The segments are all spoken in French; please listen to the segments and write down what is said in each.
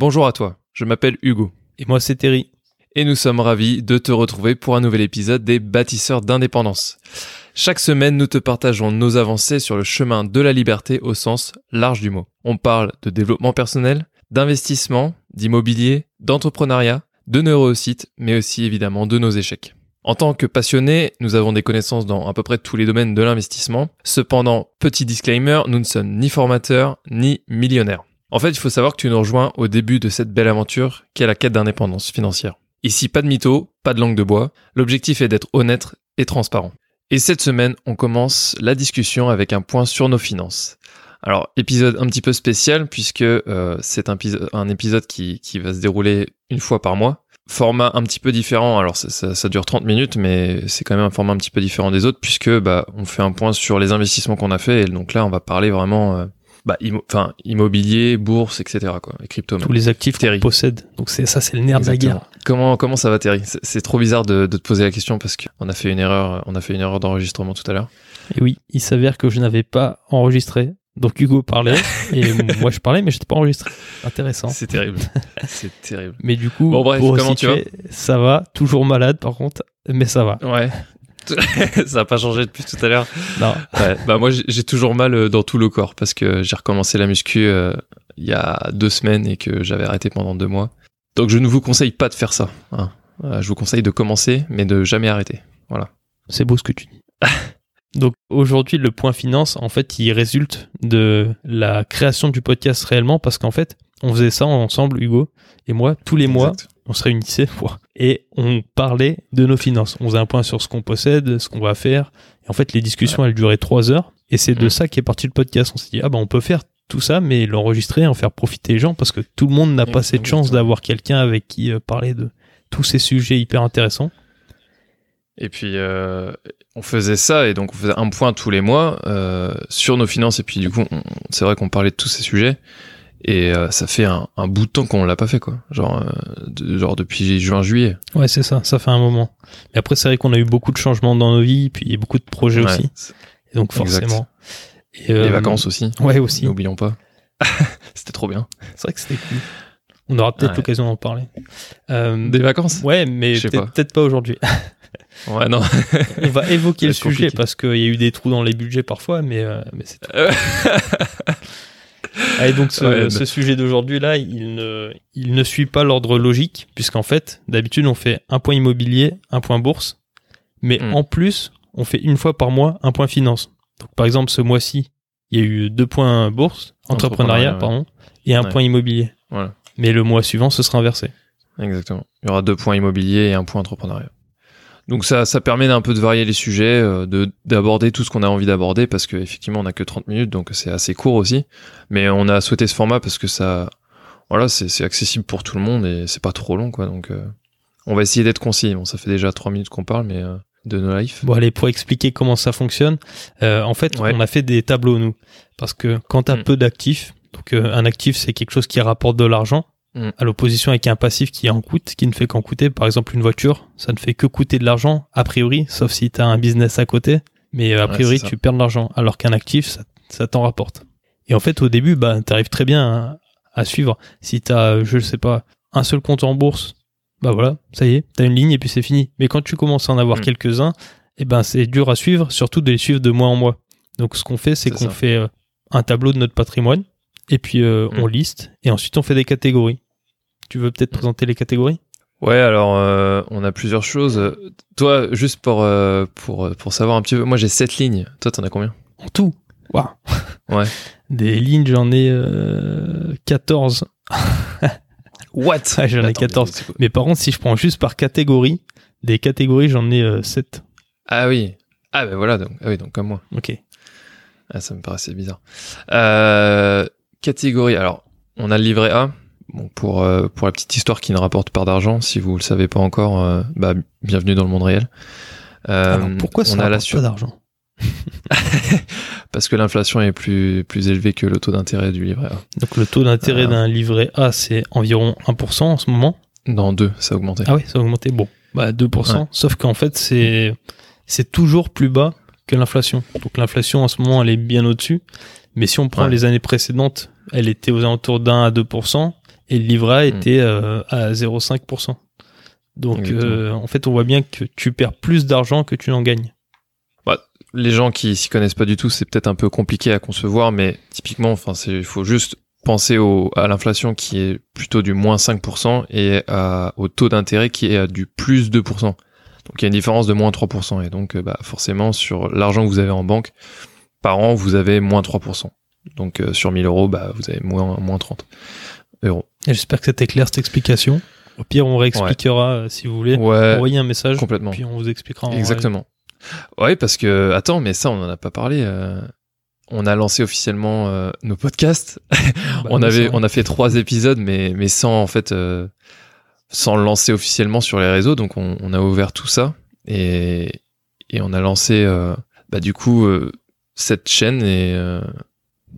Bonjour à toi, je m'appelle Hugo. Et moi c'est Terry. Et nous sommes ravis de te retrouver pour un nouvel épisode des bâtisseurs d'indépendance. Chaque semaine, nous te partageons nos avancées sur le chemin de la liberté au sens large du mot. On parle de développement personnel, d'investissement, d'immobilier, d'entrepreneuriat, de neurosites, mais aussi évidemment de nos échecs. En tant que passionnés, nous avons des connaissances dans à peu près tous les domaines de l'investissement. Cependant, petit disclaimer, nous ne sommes ni formateurs ni millionnaires. En fait, il faut savoir que tu nous rejoins au début de cette belle aventure qui est la quête d'indépendance financière. Ici, pas de mytho, pas de langue de bois. L'objectif est d'être honnête et transparent. Et cette semaine, on commence la discussion avec un point sur nos finances. Alors, épisode un petit peu spécial puisque euh, c'est un, épisode qui, qui va se dérouler une fois par mois format un petit peu différent. Alors ça, ça, dure 30 minutes, mais c'est quand même un format un petit peu différent des autres puisque bah on fait un point sur les investissements qu'on a fait et donc là on va parler vraiment euh, bah, enfin immobilier, bourse, etc. quoi, et crypto. Tous les actifs qu'on possède. Donc c'est ça, c'est le nerf de la guerre. Comment comment ça va, Terry? C'est trop bizarre de, de, te poser la question parce qu'on a fait une erreur, on a fait une erreur d'enregistrement tout à l'heure. Et oui, il s'avère que je n'avais pas enregistré donc Hugo parlait et moi je parlais mais je n'étais pas enregistré. Intéressant. C'est terrible. C'est terrible. Mais du coup, bon, bref, comment tu vas? Ça va, toujours malade par contre, mais ça va. Ouais. ça n'a pas changé depuis tout à l'heure. Non. bah moi j'ai toujours mal euh, dans tout le corps parce que j'ai recommencé la muscu euh, il y a deux semaines et que j'avais arrêté pendant deux mois. Donc je ne vous conseille pas de faire ça. Hein. Euh, je vous conseille de commencer mais de jamais arrêter. Voilà. C'est beau ce que tu dis. Donc aujourd'hui, le point finance, en fait, il résulte de la création du podcast réellement parce qu'en fait, on faisait ça ensemble, Hugo et moi, tous les mois, on se réunissait et on parlait de nos finances. On faisait un point sur ce qu'on possède, ce qu'on va faire. Et en fait, les discussions, elles duraient trois heures et c'est de mmh. ça qu'est parti le podcast. On s'est dit, ah ben, on peut faire tout ça, mais l'enregistrer, en faire profiter les gens parce que tout le monde n'a pas cette chance d'avoir quelqu'un avec qui euh, parler de tous ces sujets hyper intéressants. Et puis, euh, on faisait ça, et donc on faisait un point tous les mois euh, sur nos finances, et puis du coup, c'est vrai qu'on parlait de tous ces sujets, et euh, ça fait un, un, bout de temps qu'on l'a pas fait, quoi. Genre, de, genre depuis juin-juillet. Ouais, c'est ça, ça fait un moment. Et après, c'est vrai qu'on a eu beaucoup de changements dans nos vies, puis beaucoup de projets aussi. Et donc forcément. Et, Les vacances aussi. Ouais, aussi. N'oublions pas. c'était trop bien. C'est vrai que c'était cool. On aura peut-être l'occasion d'en parler. Des vacances Ouais, mais peut-être pas aujourd'hui. Ouais, non. On va évoquer le sujet parce qu'il y a eu des trous dans les budgets parfois, mais, euh, mais c'est Et donc ce, sujet d'aujourd'hui là, il ne, il ne suit pas l'ordre logique puisqu'en fait, d'habitude on fait un point immobilier, un point bourse, mais hmm. en plus on fait une fois par mois un point finance. Donc par exemple ce mois-ci, il y a eu deux points bourse, entrepreneuriat, pardon, et un point immobilier. Voilà. Mais le mois suivant, ce sera inversé. Exactement. Il y aura deux points immobiliers et un point entrepreneuriat. Donc ça, ça permet d'un peu de varier les sujets, euh, de d'aborder tout ce qu'on a envie d'aborder parce qu'effectivement on a que 30 minutes donc c'est assez court aussi. Mais on a souhaité ce format parce que ça, voilà, c'est accessible pour tout le monde et c'est pas trop long quoi. Donc euh, on va essayer d'être concis. Bon, ça fait déjà 3 minutes qu'on parle, mais euh, de nos life. Bon allez, pour expliquer comment ça fonctionne, en fait on a fait des tableaux nous parce que quand t'as as mm. peu d'actifs, donc un actif c'est quelque chose qui rapporte de l'argent Mm. à l'opposition avec un passif qui en coûte, qui ne fait qu'en coûter. Par exemple, une voiture, ça ne fait que coûter de l'argent, a priori, sauf si tu as un business à côté. Mais euh, a priori, tu perds de l'argent, alors qu'un actif, ça, t'en rapporte. Et en fait, au début, bah, tu arrives très bien à, suivre. Si tu as, je ne sais pas, un seul compte en bourse, bah voilà, ça y est, tu as une ligne et puis c'est fini. Mais quand tu commences à en avoir mm. quelques-uns, eh ben c'est dur à suivre, surtout de les suivre de mois en mois. Donc ce qu'on fait, c'est qu'on fait euh, un tableau de notre patrimoine et puis euh, on mm. liste, et ensuite on fait des catégories. Tu veux peut-être présenter les catégories? Ouais, alors euh, on a plusieurs choses. Toi, juste pour euh, pour pour savoir un petit peu, moi j'ai 7 lignes. Toi, t'en as combien? En tout Waouh Ouais. Des lignes, j'en ai 14. What? J'en ai 14. Mais par contre, si je prends juste par catégorie, des catégories, j'en ai 7. Ah oui. Ah ben voilà, donc, ah oui, donc comme moi. Ok. Ah, ça me paraissait bizarre. Euh, catégorie. Alors, on a le livret A. Bon, pour euh, pour la petite histoire qui ne rapporte pas d'argent, si vous le savez pas encore, euh, bah bienvenue dans le monde réel. Euh, pourquoi ça on a la pas d'argent? Parce que l'inflation est plus plus élevée que le taux d'intérêt du livret A. Donc le taux d'intérêt d'un livret A c'est environ 1% en ce moment? Dans 2, ça a augmenté. Ah oui, ça a augmenté. Bon, bah 2%. Sauf qu'en fait c'est c'est toujours plus bas que l'inflation. Donc l'inflation en ce moment elle est bien au-dessus. Mais si on prend les années précédentes, elle était aux alentours d'un à 2%. et le livret hmm. était à 0,5%. Donc en fait, on voit bien que tu perds plus d'argent que tu n'en gagnes. Bah, les gens qui s'y connaissent pas du tout, c'est peut-être un peu compliqué à concevoir, mais typiquement, enfin, il faut juste penser au, à l'inflation qui est plutôt du moins 5% et au taux d'intérêt qui est à du plus 2%. Donc il y a une différence de moins 3%. Et donc bah, forcément sur l'argent que vous avez en banque, par an, vous avez moins 3%. Donc euh, sur 1000 euros, bah, vous avez moins, moins 30 euros. J'espère que c'était clair cette explication. Au pire, on réexpliquera euh, si vous voulez. Ouais, Envoyez un message. Complètement. Puis on vous expliquera. Exactement. Ouais, parce que, attends, mais ça, on en a pas parlé. Euh, on a lancé officiellement euh, nos podcasts. Bah on avait, on a fait trois épisodes, mais mais sans en fait, sans le lancer officiellement sur les réseaux. Donc on, on a ouvert tout ça et et on a lancé, bah du coup cette chaîne et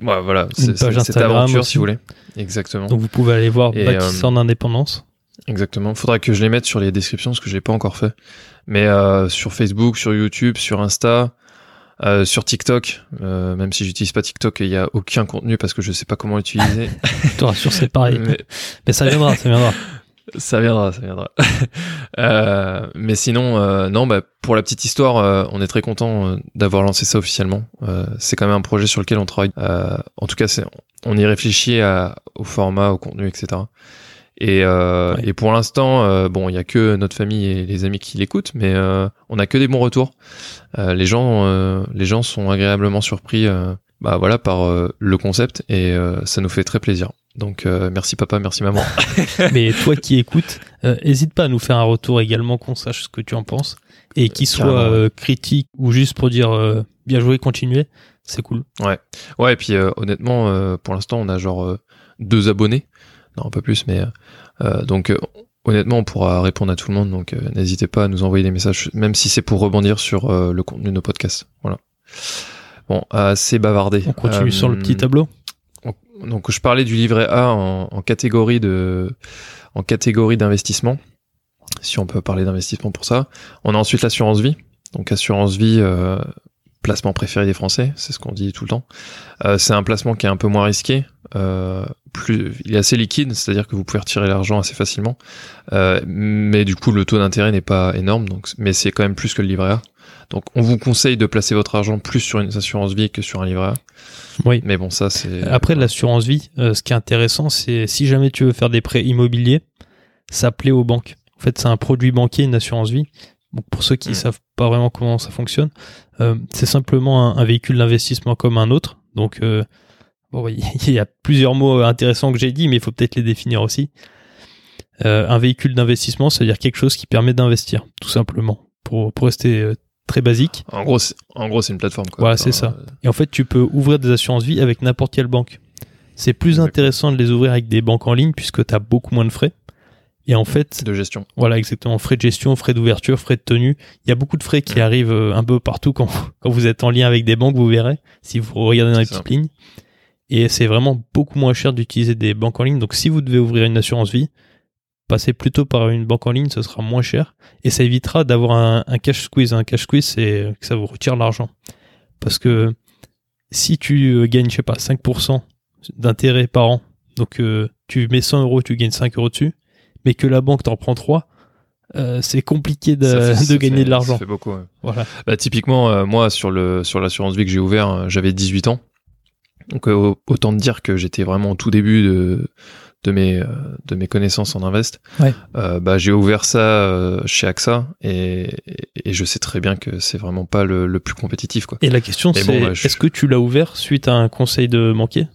ouais, voilà, cette aventure si vous voulez. Exactement. Donc vous pouvez aller voir Bâtisseur d'indépendance. Exactement. Faudra que je les mette sur les descriptions parce que je l'ai pas encore fait. Mais sur Facebook, sur YouTube, sur Insta, euh, sur TikTok, euh, même si j'utilise pas TikTok, il y a aucun contenu parce que je sais pas comment l'utiliser. te rassure, c'est pareil. Mais... ça viendra, ça viendra. ça viendra, ça viendra. euh, mais sinon, euh, non, bah, pour la petite histoire, euh, on est très content d'avoir lancé ça officiellement. c'est quand même un projet sur lequel on travaille. en tout cas, c'est, on y réfléchit à, au format, au contenu, etc. Et, euh, et pour l'instant, euh, bon, il y a que notre famille et les amis qui l'écoutent, mais euh, on a que des bons retours. Euh, les gens, euh, les gens sont agréablement surpris, bah voilà, par le concept et ça nous fait très plaisir. Donc merci papa, merci maman. mais toi qui écoutes, hésite pas à nous faire un retour également qu'on sache ce que tu en penses et qui soit critique ou juste pour dire bien joué, continuez. C'est cool. Ouais, ouais. Et puis honnêtement, pour l'instant, on a genre deux abonnés non un peu plus, mais euh, donc euh, honnêtement, on pourra répondre à tout le monde, donc euh, n'hésitez pas à nous envoyer des messages, même si c'est pour rebondir sur le contenu de nos podcasts. Voilà. Bon, assez bavardé. On continue sur le petit tableau. donc, je parlais du livret A en, catégorie de, en catégorie d'investissement. Si on peut parler d'investissement pour ça. On a ensuite l'assurance vie. Donc assurance vie, placement préféré des Français, c'est ce qu'on dit tout le temps. Euh, c'est un placement qui est un peu moins risqué, euh, plus, il est assez liquide, c'est-à-dire que vous pouvez retirer l'argent assez facilement, euh, mais du coup le taux d'intérêt n'est pas énorme, donc mais c'est quand même plus que le livret A. Donc on vous conseille de placer votre argent plus sur une assurance vie que sur un livret A. Oui. Mais bon ça c'est. Après l'assurance vie, ce qui est intéressant, c'est si jamais tu veux faire des prêts immobiliers, ça plaît aux banques. En fait, c'est un produit banquier, une assurance vie, pour ceux qui ne hmm. savent pas vraiment comment ça fonctionne, euh, c'est simplement un, véhicule d'investissement comme un autre. Donc, euh, bon, il y a plusieurs mots intéressants que j'ai dit, mais il faut peut-être les définir aussi. Euh, un véhicule d'investissement, c'est-à-dire quelque chose qui permet d'investir, tout simplement, pour, pour rester très basique. En gros, en gros, c'est une plateforme. Quoi. Voilà, c'est ça. Et en fait, tu peux ouvrir des assurances vie avec n'importe quelle banque. C'est plus intéressant de les ouvrir avec des banques en ligne puisque tu as beaucoup moins de frais. Et en fait, de gestion. Voilà, exactement. Frais de gestion, frais d'ouverture, frais de tenue. Il y a beaucoup de frais qui arrivent euh, un peu partout quand, quand vous êtes en lien avec des banques, vous verrez, si vous regardez dans les petites lignes. Et c'est vraiment beaucoup moins cher d'utiliser des banques en ligne. Donc si vous devez ouvrir une assurance vie, passez plutôt par une banque en ligne, ce sera moins cher. Et ça évitera d'avoir un, un, cash squeeze. Un cash squeeze, c'est que ça vous retire l'argent. Parce que si tu euh, gagnes, je sais pas, 5% d'intérêt par an, donc euh, tu mets 100 euros, tu gagnes 5 euros dessus, mais que la banque t'en prend 3, euh, c'est compliqué de, de gagner de l'argent. Ça fait beaucoup. Voilà. Bah, typiquement, euh, moi, sur le sur l'assurance vie que j'ai ouvert, euh, j'avais 18 ans. Donc autant te dire que j'étais vraiment au tout début de de mes de mes connaissances en invest. Ouais. bah j'ai ouvert ça chez AXA et, et je sais très bien que c'est vraiment pas le, le, plus compétitif quoi. Et la question c'est bah, est-ce que tu l'as ouvert suite à un conseil de banquier?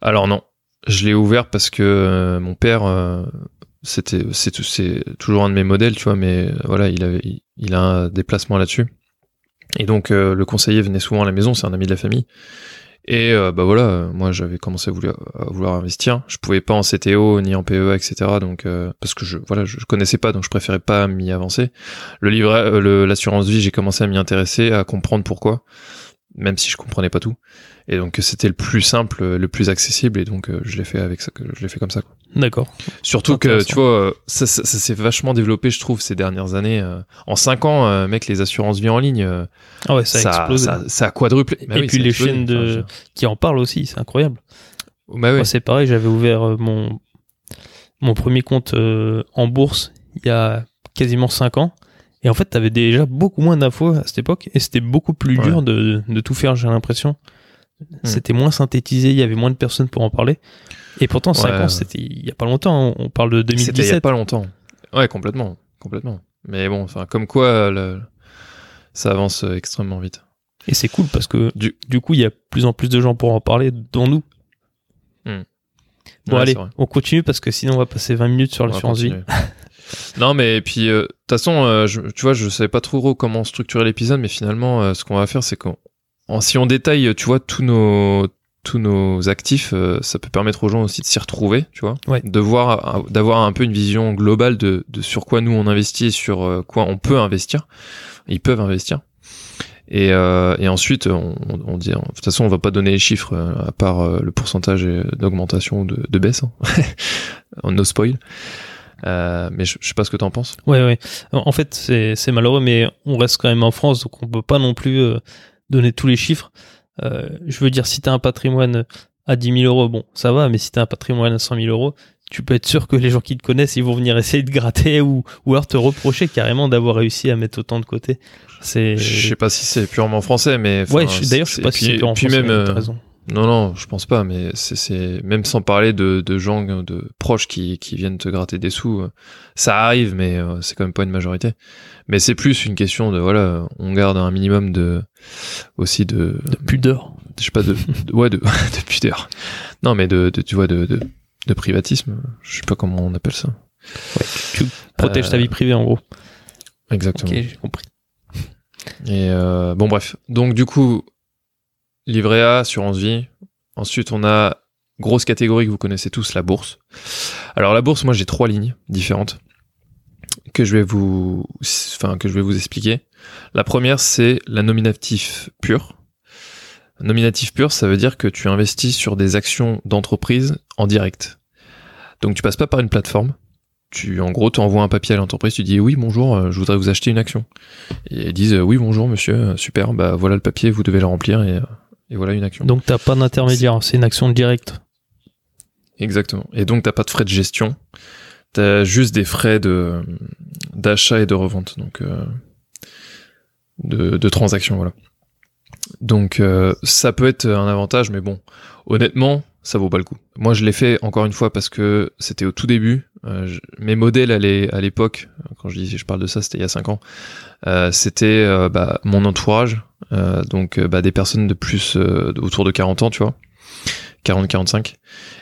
Alors non, je l'ai ouvert parce que euh, mon père, euh, c'était, c'est, c'est toujours un de mes modèles, tu vois, mais euh, voilà, il avait, il, a un déplacement là-dessus. Et donc le conseiller venait souvent à la maison, c'est un ami de la famille. Et bah voilà, moi j'avais commencé à vouloir, à vouloir, investir. Je pouvais pas en CTO ni en PE, etc. Donc parce que je voilà, je, connaissais pas, donc je préférais pas m'y avancer. Le livret, l'assurance vie, j'ai commencé à m'y intéresser, à comprendre pourquoi, même si je comprenais pas tout et donc c'était le plus simple le plus accessible et donc euh, je l'ai fait avec ça je l'ai fait comme ça d'accord surtout que tu vois euh, ça, ça, s'est vachement développé je trouve ces dernières années euh. en 5 ans mec les assurances vie en ligne ah ouais ça, a explosé ça, a quadruplé bah et puis les chaînes de qui en parlent aussi c'est incroyable bah ouais. c'est pareil j'avais ouvert mon mon premier compte en bourse il y a quasiment 5 ans. Et en fait, tu avais déjà beaucoup moins d'infos à cette époque et c'était beaucoup plus dur de, de, tout faire, j'ai l'impression. Hmm. C'était moins synthétisé, il y avait moins de personnes pour en parler. Et pourtant, 5 ans, c'était il y a pas longtemps. Hein. On parle de 2017. C'était il y a pas longtemps. Ouais, complètement. Complètement. Mais bon, enfin, comme quoi, le... ça avance extrêmement vite. Et c'est cool parce que du, du coup, il y a plus en plus de gens pour en parler, dont nous. Hmm. Bon, allez, on continue parce que sinon on va passer 20 minutes sur l'assurance vie. non, mais puis, euh, de toute façon, euh, tu vois, je savais pas trop comment structurer l'épisode, mais finalement, euh, ce qu'on va faire, c'est qu'on, si on détaille, tu vois, tous nos, tous nos actifs, ça peut permettre aux gens aussi de s'y retrouver, tu vois, de voir, d'avoir un peu une vision globale de, de sur quoi nous on investit et sur quoi on peut investir. Ils peuvent investir. Et, euh, et ensuite, on, on, dit, de toute façon, on va pas donner les chiffres euh, à part euh, le pourcentage d'augmentation ou de, de baisse. Hein. no spoil. Euh, mais je, je, sais pas ce que tu en penses. Ouais, ouais. En fait, c'est malheureux, mais on reste quand même en France, donc on peut pas non plus euh, donner tous les chiffres. Euh, je veux dire, si tu as un patrimoine à 10 000 euros, bon, ça va, mais si tu as un patrimoine à 100 000 euros, tu peux être sûr que les gens qui te connaissent, ils vont venir essayer de gratter ou, ou alors te reprocher carrément d'avoir réussi à mettre autant de côté. Je sais pas si c'est purement français, mais. Ouais, d'ailleurs, je sais pas si c'est purement français. Même. Non, non, je pense pas, mais c'est même sans parler de, de gens, de proches qui, qui viennent te gratter des sous, euh, ça arrive, mais euh, c'est quand même pas une majorité. Mais c'est plus une question de voilà, on garde un minimum de aussi de de pudeur. Je sais pas de, ouais de, de pudeur. Non, mais de, de tu vois de, de de privatisme. Je sais pas comment on appelle ça. Ouais, tu protèges ta vie privée en gros. Exactement. Ok, j'ai compris. Et euh, bon bref, donc du coup, livret A, assurance vie. Ensuite, on a grosse catégorie que vous connaissez tous, la bourse. Alors la bourse, moi j'ai trois lignes différentes que je vais vous, enfin que je vais vous expliquer. La première, c'est la nominatif pure. Nominatif pur, ça veut dire que tu investis sur des actions d'entreprise en direct. Donc tu passes pas par une plateforme. Tu, en gros, tu envoies un papier à l'entreprise, tu dis oui, bonjour, euh, je voudrais vous acheter une action. Et ils disent oui, bonjour, monsieur, euh, super, bah voilà le papier, vous devez le remplir et, et voilà une action. Donc t'as pas d'intermédiaire, c'est une action directe. Exactement. Et donc t'as pas de frais de gestion, t'as juste des frais de d'achat et de revente, donc euh, de, de transaction, voilà. Donc euh, ça peut être un avantage, mais bon, honnêtement, ça vaut pas le coup. Moi, je l'ai fait encore une fois parce que c'était au tout début. Euh, mes modèles à l'époque, quand je dis je parle de ça, c'était il y a 5 ans, euh, c'était bah, mon entourage, donc bah, des personnes de plus autour de 40 ans, tu vois, 40-45,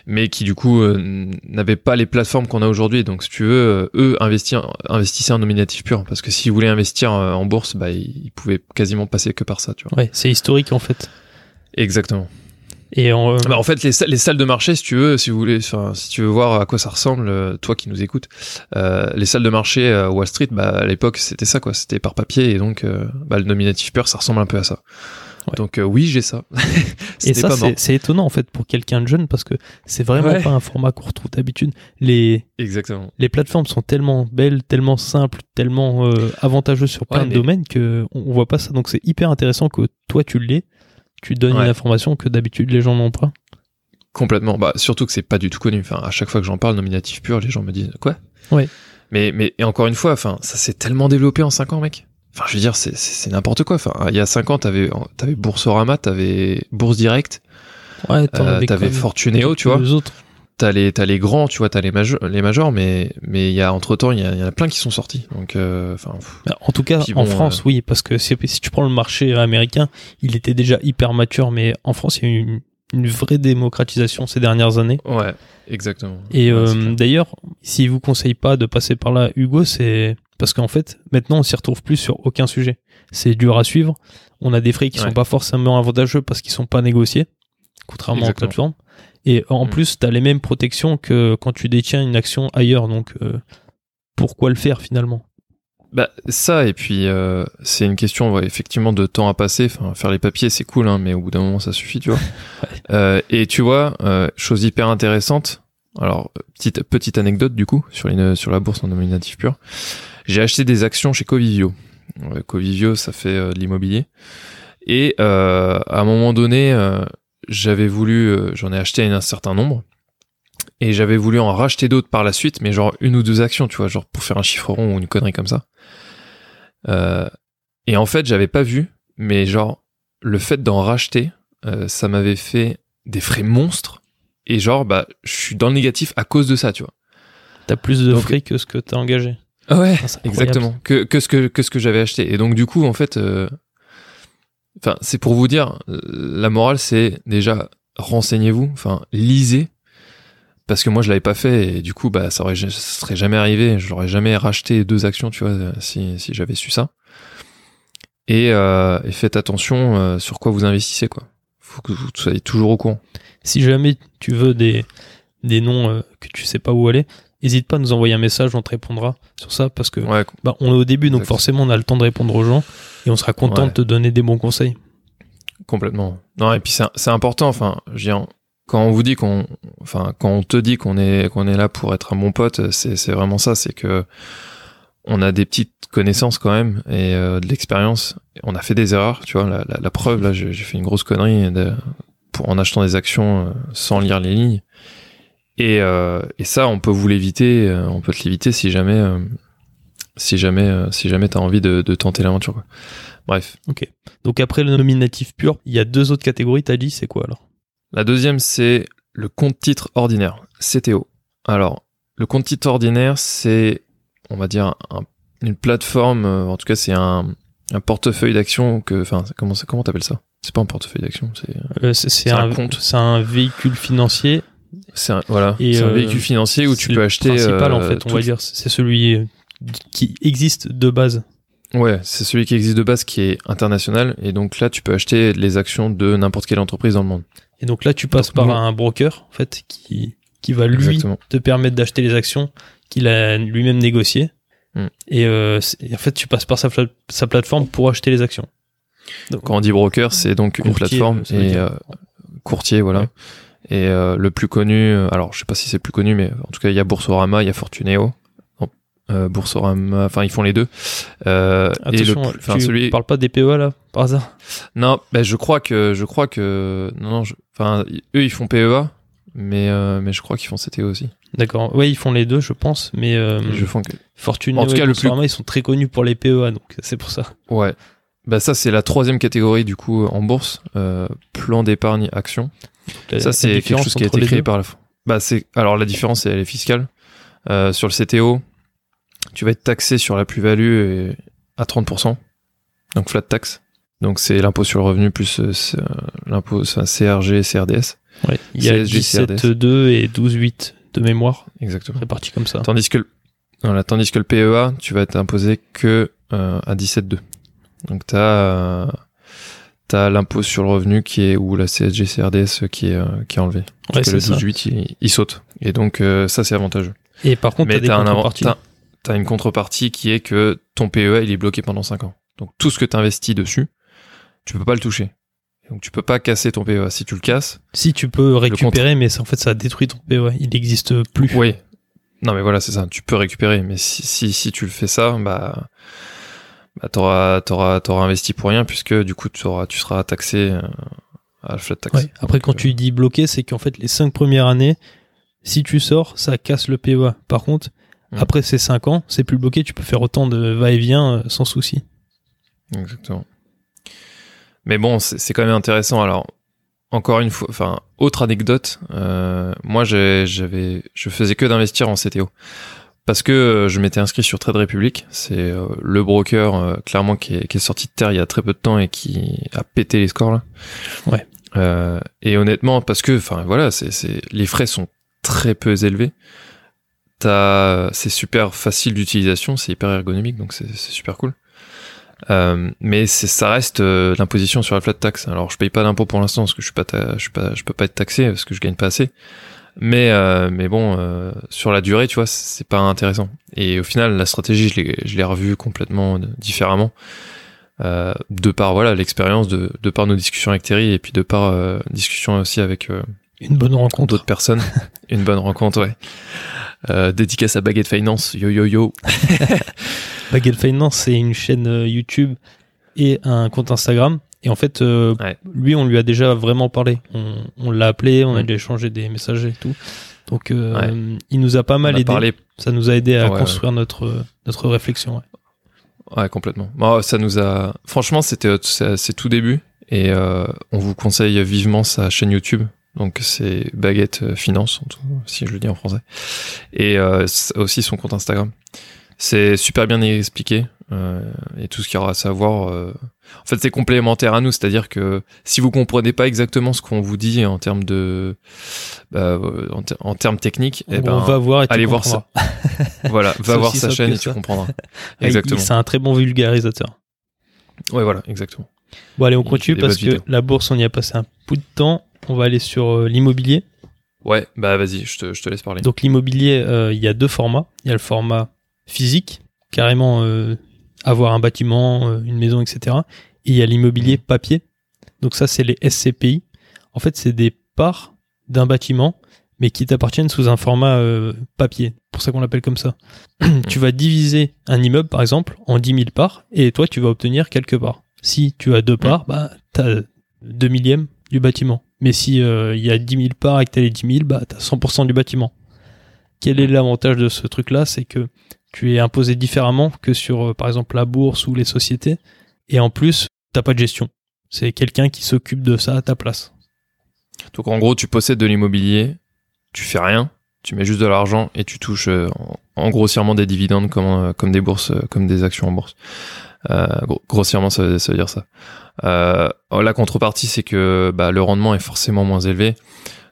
mais qui du coup euh, n'avaient pas les plateformes qu'on a aujourd'hui. Donc si tu veux, euh, eux investir, investissaient en nominatif pur, parce que s'ils voulaient investir euh, en bourse, bah ils pouvaient quasiment passer que par ça, tu vois. Ouais, c'est historique en fait. Exactement. Et en, bah, en fait, les, les, salles de marché, si tu veux, si vous voulez, si tu veux voir à quoi ça ressemble, toi qui nous écoutes, les salles de marché à Wall Street, bah, à l'époque, c'était ça, quoi. C'était par papier, et donc, bah, le nominatif pur, ça ressemble un peu à ça. Donc euh, oui, j'ai ça. et ça, c'est étonnant en fait pour quelqu'un de jeune parce que c'est vraiment pas un format qu'on retrouve d'habitude. Les exactement. Les plateformes sont tellement belles, tellement simples, tellement euh, avantageuses sur plein de domaines que on voit pas ça. Donc c'est hyper intéressant que toi tu l'aies, tu donnes une information que d'habitude les gens n'ont pas. Complètement. Bah surtout que c'est pas du tout connu. Enfin à chaque fois que j'en parle nominatif pur, les gens me disent quoi? Ouais. Mais mais et encore une fois, enfin ça s'est tellement développé en 5 ans, mec. Enfin, je veux dire, c'est n'importe quoi. Enfin, il y a 5 ans, t'avais avais Boursorama, t'avais Bourse Direct, ouais, t'avais euh, Fortunéo, tu vois. Les autres. T'as les, as les grands, tu vois, t'as les, majors, les majors, mais mais il y a entre temps, il y, en a plein qui sont sortis. Donc, euh, enfin. Bah, en tout cas, en France, euh, oui, parce que si, si, tu prends le marché américain, il était déjà hyper mature, mais en France, il y a eu une, une vraie démocratisation ces dernières années. Ouais, exactement. Et d'ailleurs, si vous conseille pas de passer par là, Hugo, c'est parce qu'en fait, maintenant, on s'y retrouve plus sur aucun sujet. C'est dur à suivre. On a des frais qui sont pas forcément avantageux parce qu'ils sont pas négociés, contrairement aux plateformes. Et en mm. plus, tu as les mêmes protections que quand tu détiens une action ailleurs. Donc, euh, pourquoi le faire finalement? Bah ça et puis euh, c'est une question effectivement de temps à passer. Enfin faire les papiers c'est cool hein, mais au bout d'un moment ça suffit tu vois. euh, et tu vois chose hyper intéressante. Alors petite petite anecdote du coup sur une sur la bourse en nominatif pur j'ai acheté des actions chez Covivio. Covivio, ça fait de l'immobilier. Et à un moment donné, j'avais voulu, j'en ai acheté un certain nombre. Et j'avais voulu en racheter d'autres par la suite, mais genre une ou deux actions, tu vois, genre pour faire un chiffre rond ou une connerie comme ça. Euh, et en fait, j'avais pas vu, mais genre le fait d'en racheter, euh, ça m'avait fait des frais monstres. Et genre, bah, je suis dans le négatif à cause de ça, tu vois. T'as plus de frais que ce que t'as engagé. Ah ouais, exactement. Que, que ce que, que ce que j'avais acheté. Et donc, du coup, en fait, euh, enfin, c'est pour vous dire, la morale, c'est déjà renseignez-vous, enfin, lisez. Parce que moi, je l'avais pas fait et du coup, bah, ça aurait, serait jamais arrivé. Je n'aurais jamais racheté deux actions, tu vois, si, si j'avais su ça. Et, euh, faites attention euh, sur quoi vous investissez, quoi. Faut que vous soyez toujours au courant. Si jamais tu veux des, noms euh, que tu sais pas où aller, n'hésite pas à nous envoyer un message, on te répondra sur ça parce que bah, on est au début, donc forcément on a le temps de répondre aux gens et on sera content de te donner des bons conseils. Complètement. Non, et puis c'est important, enfin, je quand on vous dit qu'on, enfin, quand on te dit qu'on est, qu'on est là pour être un bon pote, c'est vraiment ça, c'est que on a des petites connaissances quand même et euh, de l'expérience. On a fait des erreurs, tu vois. La, la, preuve, là, j'ai fait une grosse connerie pour, en achetant des actions euh, sans lire les lignes. Et, euh, et ça, on peut vous l'éviter, euh, on peut te l'éviter si jamais, euh, si jamais, si jamais t'as envie de, de tenter l'aventure. Bref. Ok. Donc après le nominatif pur, il y a deux autres catégories. T'as dit, c'est quoi alors? La deuxième, c'est le compte titre ordinaire, CTO. Alors, le compte titre ordinaire, c'est, on va dire, une plateforme. en tout cas, c'est un, un portefeuille d'actions que, enfin, comment comment t'appelles ça? C'est pas un portefeuille d'actions, c'est. c'est un, un, compte. C'est un véhicule financier c'est un, voilà, c'est un euh, véhicule financier où tu peux acheter. Principal en euh, fait, on va dire, c'est celui euh, qui existe de base. Ouais, c'est celui qui existe de base qui est international et donc là tu peux acheter les actions de n'importe quelle entreprise dans le monde. Et donc là tu passes par un broker en fait qui qui va lui te permettre d'acheter les actions qu'il a lui-même négociées. Hmm. Et, en fait tu passes par sa, sa plateforme pour acheter les actions. Donc, Quand on dit broker, c'est donc une plateforme et courtier voilà. Et euh, le plus connu, euh, alors je sais pas si c'est plus connu, mais en tout cas il y a Boursorama, il y a Fortuneo. Euh, Boursorama, enfin ils font les deux. Euh, Attention, et le, tu celui... parles pas des PEA là, par hasard? Non, ben je crois que je crois que non, enfin eux ils font PEA, mais euh, mais je crois qu'ils font CTO aussi. D'accord, ouais ils font les deux je pense, mais je font que... En tout cas, et Boursorama ils sont très connus pour les PEA, donc c'est pour ça. Ouais, bah ça c'est la troisième catégorie du coup en bourse, euh, plan d'épargne action. Ça c'est quelque chose qui a été créé par la. Bah c'est alors la différence elle est fiscale. Euh, sur le CTO, tu vas être taxé sur la plus-value à 30%, donc flat tax. Donc c'est l'impôt sur le revenu plus euh, l'impôt CRG, CRDS. Ouais, il y a 17,2 et 12,8 de mémoire. Exactement. Réparti comme ça. Tandis que voilà, tandis que le PEA, tu vas être imposé que à 17,2. Donc tu as, as l'impôt sur le revenu qui est ou la CSG CRDS qui est euh, qui est enlevé. Ouais, que le 12 il, saute. Et donc euh, ça c'est avantageux. Et par contre, tu as, as, une contrepartie qui est que ton PEA il est bloqué pendant 5 ans. Donc tout ce que tu investis dessus, tu peux pas le toucher. Donc tu peux pas casser ton PEA. Si tu le casses, si tu peux récupérer, mais en fait ça détruit ton PEA. Il n'existe plus. Oui. Non mais voilà c'est ça. Tu peux récupérer, mais si, si si tu le fais ça, bah bah, t'auras, t'auras, t'auras investi pour rien puisque du coup tu, auras, tu seras taxé euh, à la flat tax. Après, quand tu euh, dis bloqué, c'est qu'en fait les cinq premières années, si tu sors, ça casse le PEA. Par contre, hmm. après ces cinq ans, c'est plus bloqué, tu peux faire autant de va-et-vient euh, sans souci. Exactement. Mais bon, c'est quand même intéressant. Alors, encore une fois, enfin, autre anecdote, moi j'avais, je faisais que d'investir en CTO parce que euh, je m'étais inscrit sur Trade Republic, c'est euh, le broker euh, clairement qui est, qui est, sorti de terre il y a très peu de temps et qui a pété les scores là. Ouais. et honnêtement, parce que, enfin voilà, c'est, les frais sont très peu élevés. T'as, c'est super facile d'utilisation, c'est hyper ergonomique, donc c'est, super cool. mais c'est, ça reste l'imposition sur la flat tax. Alors je paye pas d'impôt pour l'instant parce que je suis pas, je suis pas, je peux pas être taxé parce que je gagne pas assez. Mais, euh, mais bon, euh, sur la durée, tu vois, c'est pas intéressant. Et au final, la stratégie, je l'ai revue complètement différemment. Euh, de par voilà l'expérience, de, de par nos discussions avec Terry et puis de par euh, discussion aussi avec euh, une bonne rencontre d'autres personnes, une bonne rencontre, ouais. Euh, dédicace à Baguette Finance, yo yo yo. Baguette Finance, c'est une chaîne YouTube et un compte Instagram et en fait, euh, lui, on lui a déjà vraiment parlé. On, l'a appelé, on a mm. déjà échangé des messages et tout. Donc, euh, il nous a pas mal aidé. Ça nous a aidé à construire notre notre réflexion. Ouais, complètement. ça nous a. Franchement, c'était c'est tout début et on vous conseille vivement sa chaîne YouTube. Donc c'est Baguette Finance, si je le dis en français, et aussi son compte Instagram. C'est super bien expliqué euh, et tout ce qu'il y aura à savoir. Euh, en fait, c'est complémentaire à nous, c'est-à-dire que si vous comprenez pas exactement ce qu'on vous dit en termes de, bah, en, termes techniques, eh ben, on va voir. Et allez voir ça. voilà, va voir sa chaîne et tu comprendras. Exactement. C'est un très bon vulgarisateur. Ouais, voilà, exactement. Bon, allez, on continue parce que la bourse, on y a passé un peu de temps. On va aller sur euh, l'immobilier. Ouais, bah vas-y, je te, je te laisse parler. Donc l'immobilier, il y a deux formats. Il y a le format physique, carrément euh, avoir un bâtiment, euh, une maison, etc. Et il y a l'immobilier mmh. papier. Donc ça, c'est les SCPI. En fait, c'est des parts d'un bâtiment, mais qui t'appartiennent sous un format euh, papier. Pour ça qu'on l'appelle comme ça. tu vas diviser un immeuble, par exemple, en 10 000 parts, et toi, tu vas obtenir quelques parts. Si tu as deux mmh. parts, bah, t'as deux millièmes du bâtiment. Mais si il y a 10 000 parts et que t'as les 10 000, bah, t'as 100% du bâtiment. Quel est l'avantage de ce truc-là? C'est que tu es imposé différemment que sur, euh, par exemple, la bourse ou les sociétés. Et en plus, t'as pas de gestion. C'est quelqu'un qui s'occupe de ça à ta place. Donc en gros, tu possèdes de l'immobilier, tu fais rien, tu mets juste de l'argent et tu touches euh, en, grossièrement des dividendes comme, euh, des bourses, comme des actions en bourse. grossièrement, ça, veut dire ça. la contrepartie, c'est que bah, le rendement est forcément moins élevé.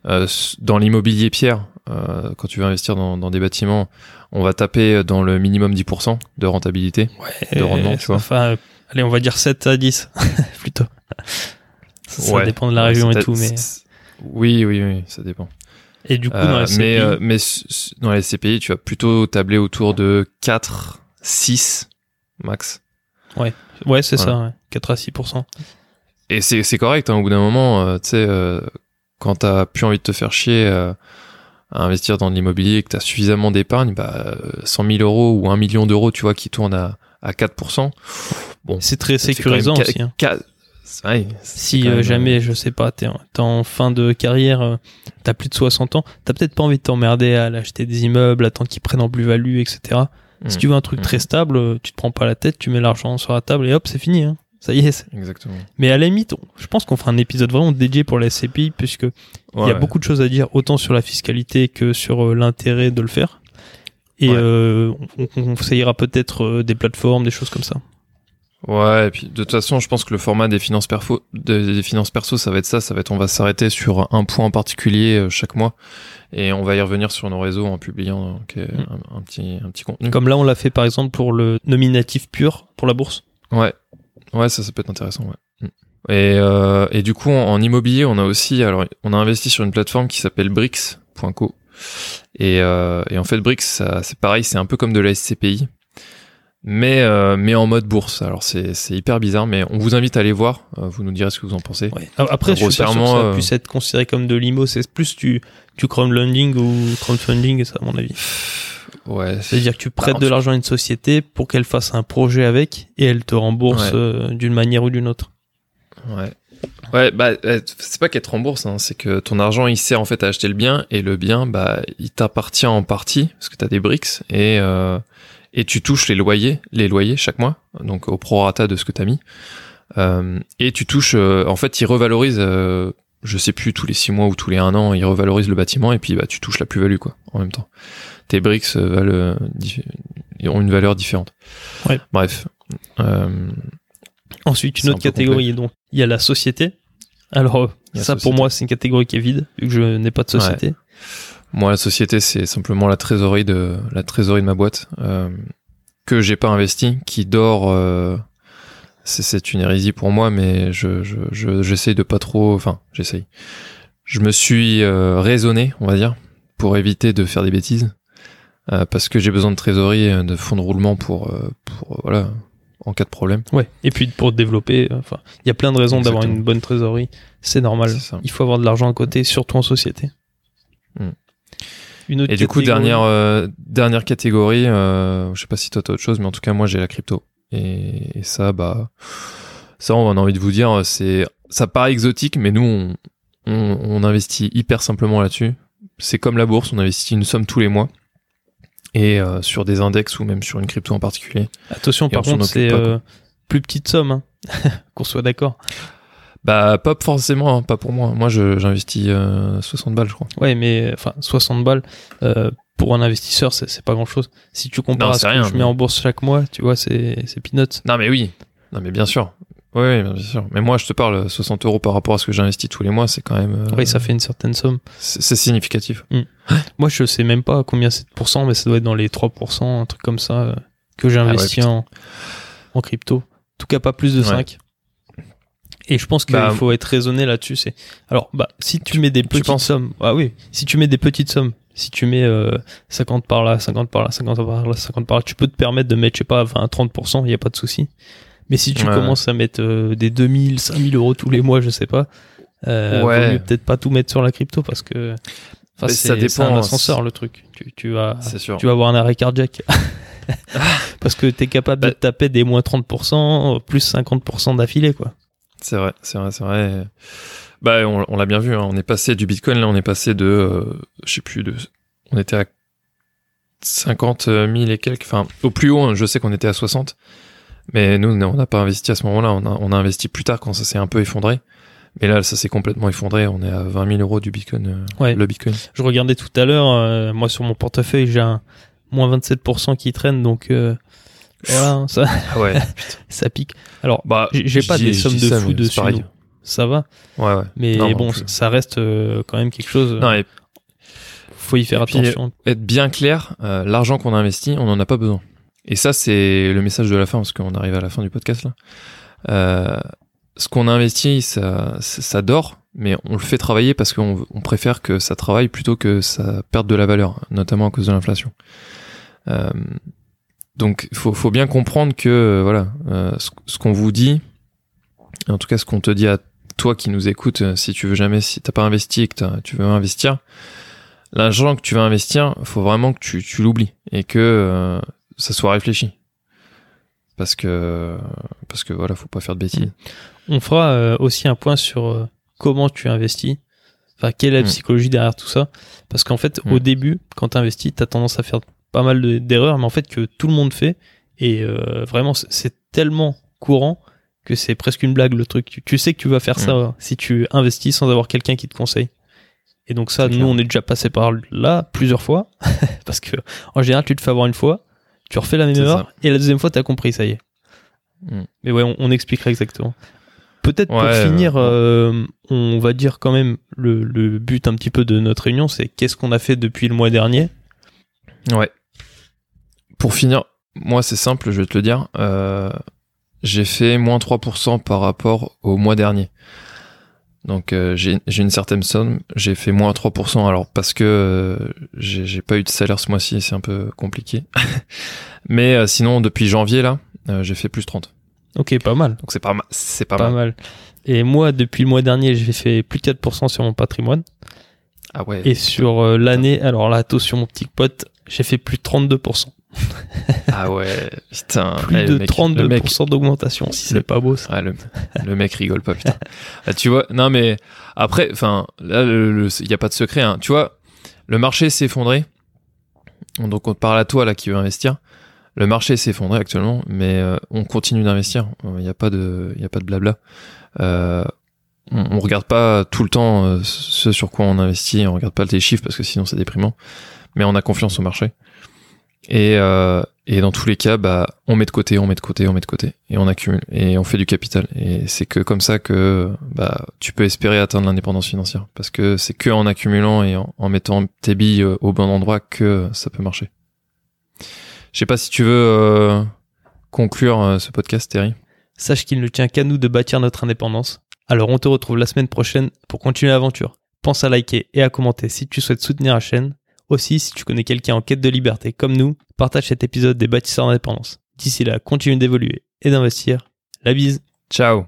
dans l'immobilier pierre, quand tu veux investir dans, dans des bâtiments, on va taper dans le minimum 10% de rentabilité, de rendement, tu vois. Enfin, allez, on va dire 7 à 10, plutôt. Ça, dépend de la région et tout, mais. Oui, oui, oui, ça dépend. Et du coup, dans les mais, euh, mais dans les CPI, tu vas plutôt tabler autour de 4, 6 max. Ouais, ouais, c'est ça, ouais. 4 à 6%. Et c'est correct, hein, au bout d'un moment, euh, tu sais, euh, quand t'as plus envie de te faire chier à investir dans l'immobilier et que tu as suffisamment d'épargne, bah, 100 000 euros ou 1 million d'euros, tu vois, qui tournent à, à 4%. Bon, c'est très sécurisant aussi. Hein. si euh, jamais, je sais pas, t'es en, fin de carrière, euh, t'as plus de 60 ans, t'as peut-être pas envie de t'emmerder à acheter des immeubles, attendre qu'ils prennent en plus-value, etc. Si mmh. tu veux un truc mmh. très stable, euh, tu te prends pas la tête, tu mets l'argent sur la table et hop, c'est fini. Hein. Ça y est. Exactement. Mais à la limite, je pense qu'on fera un épisode vraiment dédié pour la SCPI puisque il y a beaucoup de choses à dire autant sur la fiscalité que sur euh, l'intérêt de le faire. Et euh, on, ça ira peut-être euh, des plateformes, des choses comme ça. Ouais, et puis de toute façon, je pense que le format des finances perso, des, finances perso, ça va être ça, ça va être on va s'arrêter sur un point en particulier chaque mois et on va y revenir sur nos réseaux en publiant mm. un, petit un petit contenu. Comme là, on l'a fait par exemple pour le nominatif pur pour la bourse. Ouais, Ouais, ça, ça peut être intéressant, ouais. Et, euh, et du coup, en, immobilier, on a aussi, alors, on a investi sur une plateforme qui s'appelle Brix.co. Et, euh, et en fait, Brix, c'est pareil, c'est un peu comme de la SCPI, mais, euh, mais en mode bourse. Alors, c'est hyper bizarre, mais on vous invite à aller voir. Euh, vous nous direz ce que vous en pensez. Ouais. Après, je suis pas sûr que ça euh, puisse être considéré comme de l'IMO. C'est plus du, du crowdlending ou crowdfunding, ça, à mon avis. Ouais. C'est-à-dire que tu prêtes de l'argent à une société pour qu'elle fasse un projet avec et elle te rembourse euh, d'une manière ou d'une autre. Ouais. Ouais, bah, euh, c'est pas qu'elle te rembourse, hein, c'est que ton argent, il sert en fait à acheter le bien et le bien, bah, il t'appartient en partie parce que t'as des briques et, euh, et tu touches les loyers, les loyers chaque mois, donc au prorata de ce que t'as mis. et tu touches, en fait, il revalorise, je sais plus, tous les six mois ou tous les un an, il revalorise le bâtiment et puis bah, tu touches la plus-value, quoi, en même temps tes bricks euh, valent, euh, ont une valeur différente. Ouais. Bref. Euh, Ensuite, une autre catégorie, donc il y a la société. Alors, ça pour moi, c'est une catégorie qui est vide, vu que je n'ai pas de société. Moi, la société, c'est simplement la trésorerie de la trésorerie de ma boîte euh, que j'ai pas investi, qui dort. Euh, c'est une hérésie pour moi, mais je j'essaye je, de pas trop. Enfin, j'essaye. Je me suis raisonné, on va dire, pour éviter de faire des bêtises. Euh, parce que j'ai besoin de trésorerie, euh, de fonds de roulement pour, euh, pour voilà, en cas de problème. Ouais. Et puis pour développer, enfin, il y a plein de raisons d'avoir une bonne trésorerie. C'est normal. Il faut avoir de l'argent à côté, surtout en société. Hmm. Une autre Et du coup, dernière dernière catégorie, euh, je sais pas si toi t'as autre chose, mais en tout cas moi j'ai la crypto. Et, ça, bah, ça on a envie de vous dire, c'est ça paraît exotique, mais nous on, on, on investit hyper simplement là-dessus c'est comme la bourse, on investit une somme tous les mois et euh, sur des index ou même sur une crypto en particulier. Attention, par contre, c'est euh, plus petite somme, hein. qu'on soit d'accord. Bah, pas forcément, hein, pas pour moi. Moi, j'investis 60 euh, balles, je crois. Ouais, mais enfin, 60 balles pour un investisseur, c'est pas grand chose. Si tu compares à ce que je mets en bourse chaque mois, tu vois, c'est peanuts. Non, mais oui. Non, mais bien sûr. Oui, bien sûr. Mais moi, je te parle 60 euros par rapport à ce que j'investis tous les mois, c'est quand même. Euh, oui, ça fait une certaine somme. C'est significatif. Hmm. moi, je sais même pas combien c'est de pourcents, mais ça doit être dans les 3%, un truc comme ça, euh, que j'ai ah en, en crypto. En tout cas, pas plus de 5. Et je pense qu'il bah, faut être raisonné là-dessus. C'est alors, bah, si tu, mets des petites sommes, ah oui, si tu mets des petites sommes, si tu mets 50 euh, par là, 50 par là, 50 par là, 50 par là, tu peux te permettre de mettre, je sais pas, 20, 30%, il y a pas de souci. Mais si tu commences à mettre euh, des 2000, 5000 euros tous les mois, je sais pas, euh, ouais. mieux peut-être pas tout mettre sur la crypto parce que ça dépend. un ascenseur le truc. Tu, tu vas, tu vas avoir un arrêt cardiaque. parce que tu es capable de bah taper des moins 30%, plus 50% d'affilée, quoi. C'est vrai, c'est vrai, c'est vrai. Bah, on, l'a bien vu, hein. on est passé du Bitcoin, là, on est passé de, euh, je sais plus, de, on était à 50 000 et quelques, enfin, au plus haut, je sais qu'on était à 60. Mais nous, on n'a pas investi à ce moment-là. On a, on a investi plus tard quand ça s'est un peu effondré. Mais là, ça s'est complètement effondré. On est à 20 000 euros du Bitcoin. Euh, ouais. Le Bitcoin. Je regardais tout à l'heure. Euh, moi, sur mon portefeuille, j'ai un moins 27% qui traîne. Donc, euh, voilà, hein, ça, ah ouais, ça pique. Alors, bah, j'ai pas des sommes de fou dessus. Ça va. Ouais, ouais. Mais bon, ça reste quand même quelque chose. Non, et... Faut y faire attention. Être bien clair, l'argent qu'on a investi, on n'en a pas besoin. Et ça, c'est le message de la fin, parce qu'on arrive à la fin du podcast là. Euh, ce qu'on a investi, ça, ça dort, mais on le fait travailler parce qu'on on préfère que ça travaille plutôt que ça perde de la valeur, notamment à cause de l'inflation. Euh, donc, faut, faut, bien comprendre que euh, voilà, euh, ce, qu'on vous dit, en tout cas ce qu'on te dit à toi qui nous écoutes, euh, si tu veux jamais, si t'as pas investi et que tu veux investir, l'argent que tu veux investir, faut vraiment que tu, tu l'oublies et que ça soit réfléchi. Parce que, parce que voilà, faut pas faire de bêtises. Mm. On fera euh, aussi un point sur euh, comment tu investis. Enfin, quelle est la mm. psychologie derrière tout ça Parce qu'en fait, au mm. début, quand tu investis, tu as tendance à faire pas mal d'erreurs, mais en fait, que tout le monde fait. Et euh, vraiment, c'est tellement courant que c'est presque une blague le truc. Tu, sais que tu vas faire ça si tu investis sans avoir quelqu'un qui te conseille. Et donc ça, nous, on est déjà passé par là plusieurs fois. parce que en général, tu te fais avoir une fois tu refais la même erreur et la deuxième fois t'as compris, ça y est. Hmm. Mais ouais, on, expliquera exactement. Peut-être pour finir, euh, on va dire quand même le, but un petit peu de notre réunion, c'est qu'est-ce qu'on a fait depuis le mois dernier? Ouais. Pour finir, moi c'est simple, je vais te le dire. Euh, j'ai fait moins 3% par rapport au mois dernier. Donc euh, j'ai une certaine somme, j'ai fait moins 3%, alors parce que euh, j'ai pas eu de salaire ce mois-ci, c'est un peu compliqué. Mais euh, sinon, depuis janvier, là, j'ai fait plus 30. Ok, pas mal. Donc c'est pas, c'est pas, pas mal. Et moi, depuis le mois dernier, j'ai fait plus de 4% sur mon patrimoine. Ah ouais. Et sur l'année, alors là, attention mon petit pote, j'ai fait plus de 32%. ah ouais, putain. Plus eh, de 32% d'augmentation, si c'est pas beau ça. Ah, le, le, mec rigole pas, putain. Ah, tu vois, non mais après, enfin, là, il n'y a pas de secret. Hein. Tu vois, le marché s'est effondré. Donc on te parle à toi là qui veut investir. Le marché s'est effondré actuellement, mais euh, on continue d'investir. Il n'y a pas de, il a pas de blabla. Euh, on, on, regarde pas tout le temps euh, ce sur quoi on investit. On regarde pas les chiffres parce que sinon c'est déprimant. Mais on a confiance au marché. Et, euh, et dans tous les cas, bah, on met de côté, on met de côté, on met de côté, et on accumule, et on fait du capital. Et c'est que comme ça que bah, tu peux espérer atteindre l'indépendance financière, parce que c'est que en accumulant et en, mettant tes billes euh, au bon endroit que ça peut marcher. Je sais pas si tu veux euh, conclure ce podcast, Terry. Sache qu'il ne tient qu'à nous de bâtir notre indépendance. Alors on te retrouve la semaine prochaine pour continuer l'aventure. Pense à liker et à commenter si tu souhaites soutenir la chaîne aussi, si tu connais quelqu'un en quête de liberté comme nous, partage cet épisode des bâtisseurs d'indépendance. D'ici là, continue d'évoluer et d'investir. La bise. Ciao